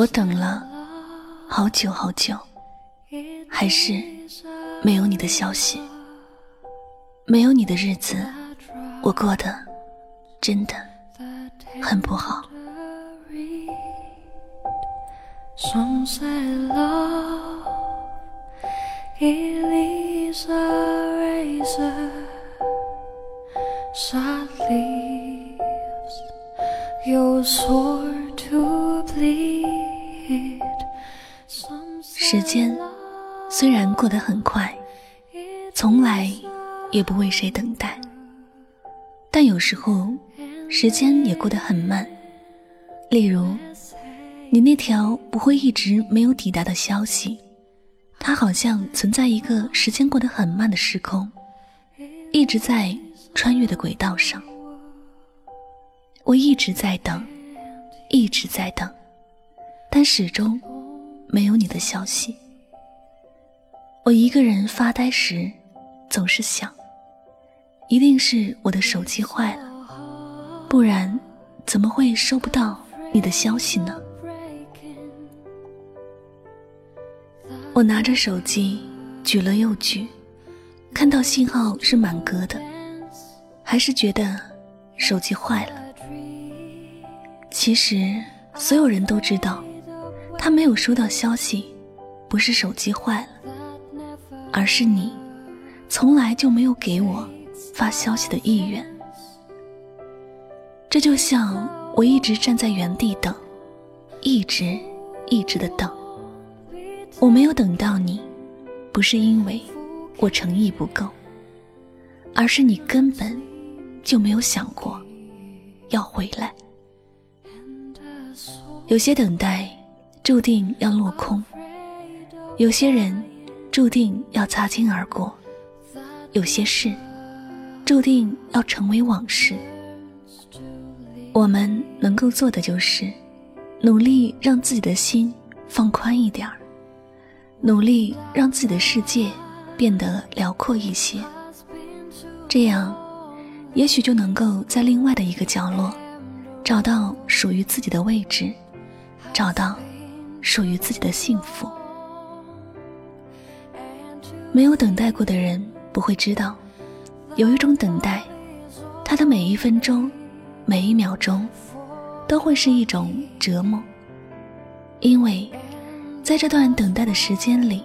我等了好久好久，还是没有你的消息。没有你的日子，我过得真的很不好。时间虽然过得很快，从来也不为谁等待，但有时候时间也过得很慢。例如，你那条不会一直没有抵达的消息，它好像存在一个时间过得很慢的时空，一直在穿越的轨道上。我一直在等，一直在等，但始终。没有你的消息，我一个人发呆时，总是想，一定是我的手机坏了，不然怎么会收不到你的消息呢？我拿着手机举了又举，看到信号是满格的，还是觉得手机坏了。其实所有人都知道。他没有收到消息，不是手机坏了，而是你从来就没有给我发消息的意愿。这就像我一直站在原地等，一直一直的等。我没有等到你，不是因为我诚意不够，而是你根本就没有想过要回来。有些等待。注定要落空，有些人注定要擦肩而过，有些事注定要成为往事。我们能够做的就是努力让自己的心放宽一点儿，努力让自己的世界变得辽阔一些，这样也许就能够在另外的一个角落找到属于自己的位置，找到。属于自己的幸福。没有等待过的人不会知道，有一种等待，它的每一分钟、每一秒钟，都会是一种折磨。因为，在这段等待的时间里，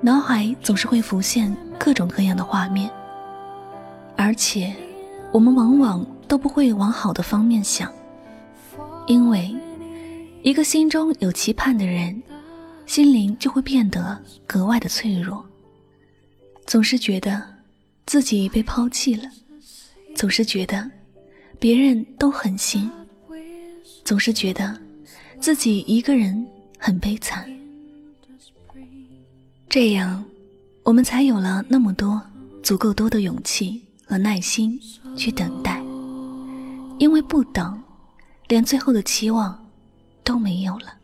脑海总是会浮现各种各样的画面，而且，我们往往都不会往好的方面想，因为。一个心中有期盼的人，心灵就会变得格外的脆弱。总是觉得自己被抛弃了，总是觉得别人都狠心，总是觉得自己一个人很悲惨。这样，我们才有了那么多足够多的勇气和耐心去等待。因为不等，连最后的期望。都没有了。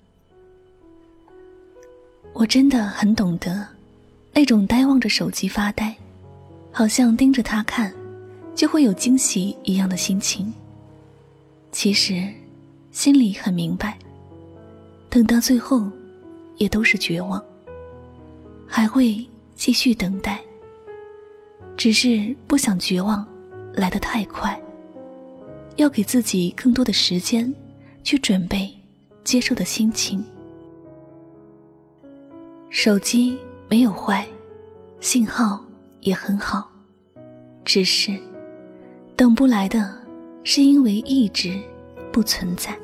我真的很懂得，那种呆望着手机发呆，好像盯着他看，就会有惊喜一样的心情。其实，心里很明白，等到最后，也都是绝望，还会继续等待。只是不想绝望来得太快，要给自己更多的时间去准备。接受的心情。手机没有坏，信号也很好，只是等不来的，是因为一直不存在。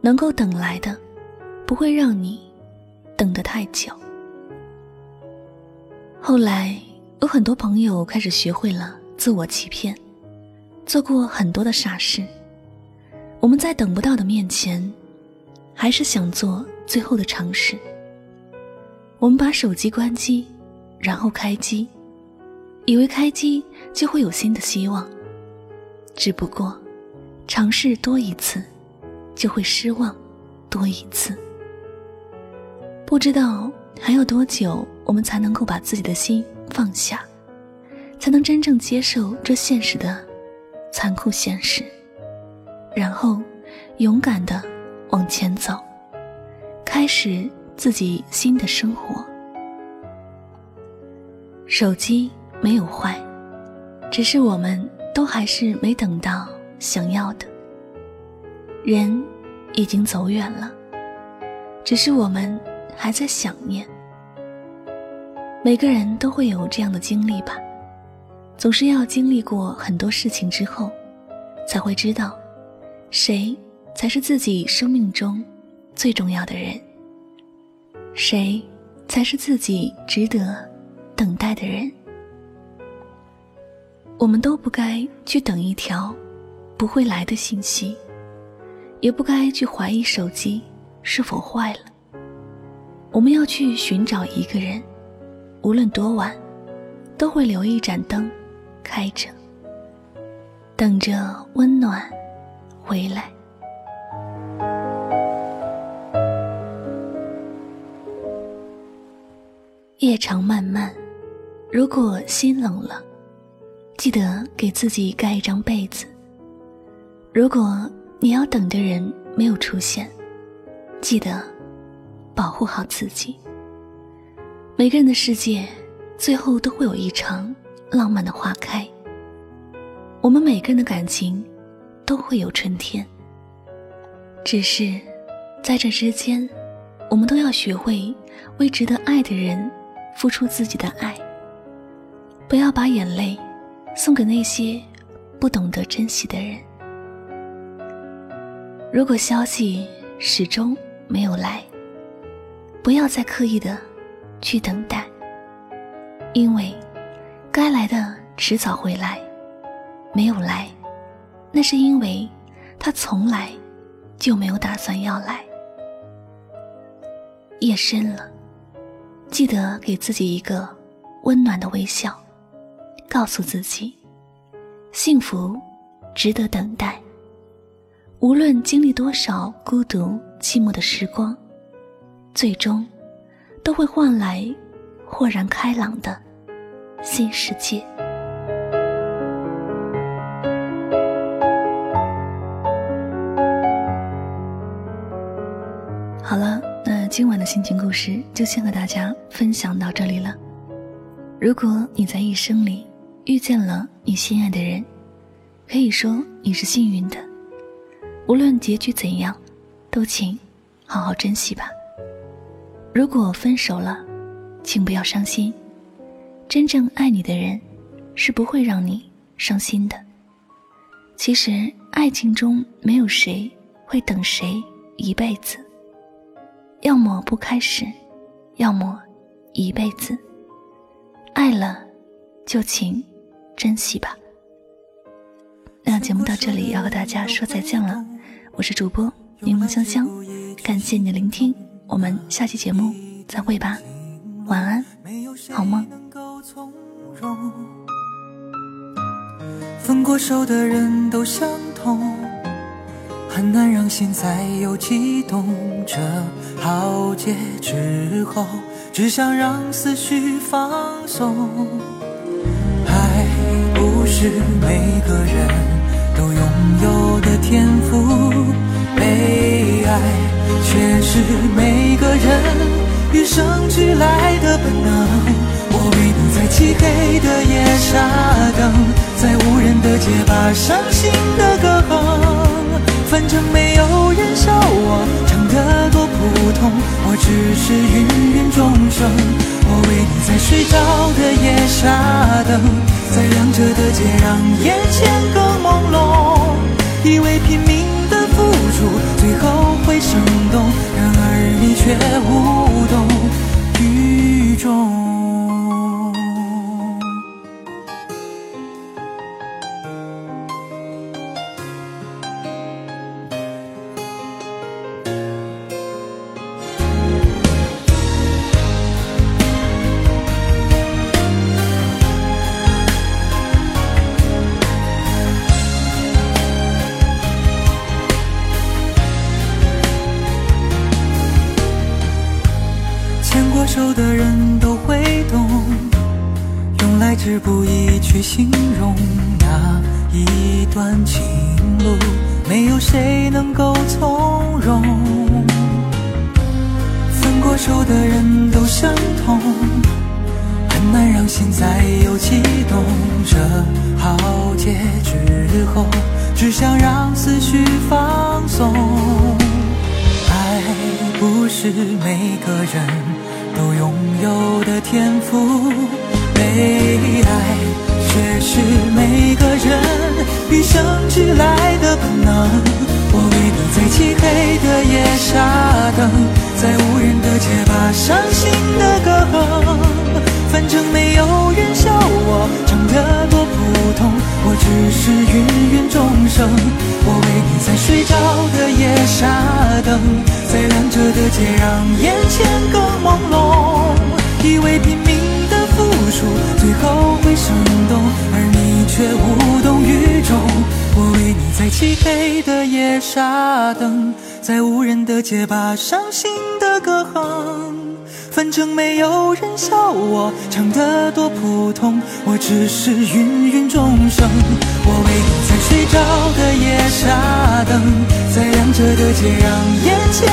能够等来的，不会让你等得太久。后来有很多朋友开始学会了自我欺骗，做过很多的傻事。我们在等不到的面前。还是想做最后的尝试。我们把手机关机，然后开机，以为开机就会有新的希望。只不过，尝试多一次，就会失望多一次。不知道还有多久，我们才能够把自己的心放下，才能真正接受这现实的残酷现实，然后勇敢的。往前走，开始自己新的生活。手机没有坏，只是我们都还是没等到想要的。人已经走远了，只是我们还在想念。每个人都会有这样的经历吧，总是要经历过很多事情之后，才会知道，谁才是自己生命中最重要的人，谁才是自己值得等待的人。我们都不该去等一条不会来的信息，也不该去怀疑手机是否坏了。我们要去寻找一个人。无论多晚，都会留一盏灯开着，等着温暖回来。夜长漫漫，如果心冷了，记得给自己盖一张被子。如果你要等的人没有出现，记得保护好自己。每个人的世界，最后都会有一场浪漫的花开。我们每个人的感情，都会有春天。只是，在这之间，我们都要学会为值得爱的人付出自己的爱。不要把眼泪送给那些不懂得珍惜的人。如果消息始终没有来，不要再刻意的。去等待，因为该来的迟早会来，没有来，那是因为他从来就没有打算要来。夜深了，记得给自己一个温暖的微笑，告诉自己，幸福值得等待。无论经历多少孤独寂寞的时光，最终。都会换来豁然开朗的新世界。今晚的心情故事就先和大家分享到这里了。如果你在一生里遇见了你心爱的人，可以说你是幸运的。无论结局怎样，都请好好珍惜吧。如果分手了，请不要伤心。真正爱你的人，是不会让你伤心的。其实，爱情中没有谁会等谁一辈子。要么不开始，要么一辈子。爱了，就请珍惜吧。那节目到这里要和大家说再见了。我是主播柠檬香香，感谢你的聆听。我们下期节目再会吧，晚安，好梦。分过手的人都相同，很难让心再有悸动。这浩劫之后，只想让思绪放松。爱不是每个人都拥有的天赋，被爱。却是每个人与生俱来的本能。我为你在漆黑的夜傻等，在无人的街把伤心的歌。反正没有人笑我唱得多普通，我只是芸芸众生。我为你在睡着的夜下等，在亮着的街让眼前更朦胧，以为拼命的。付出最后会生动，然而你却无有的人都会懂，用来之不易去形容那一段情路，没有谁能够从容。分过手的人都相同，很难让心再有悸动。这浩劫之后，只想让思绪放松。爱不是每个人拥有的天赋，被爱却是每个人与生俱来的本能。我为你在漆黑的夜傻等。在无人的街把伤心的歌哼，反正没有人笑我唱得多普通，我只是芸芸众生。我为你在睡着的夜傻等，在亮着的街让眼前更朦胧，以为拼命的付出最后会生动，而你却无动于衷。我为你在漆黑的夜傻等。在无人的街把伤心的歌哼，反正没有人笑我唱得多普通，我只是芸芸众生。我为你在睡着的夜傻等，在亮着的街让眼前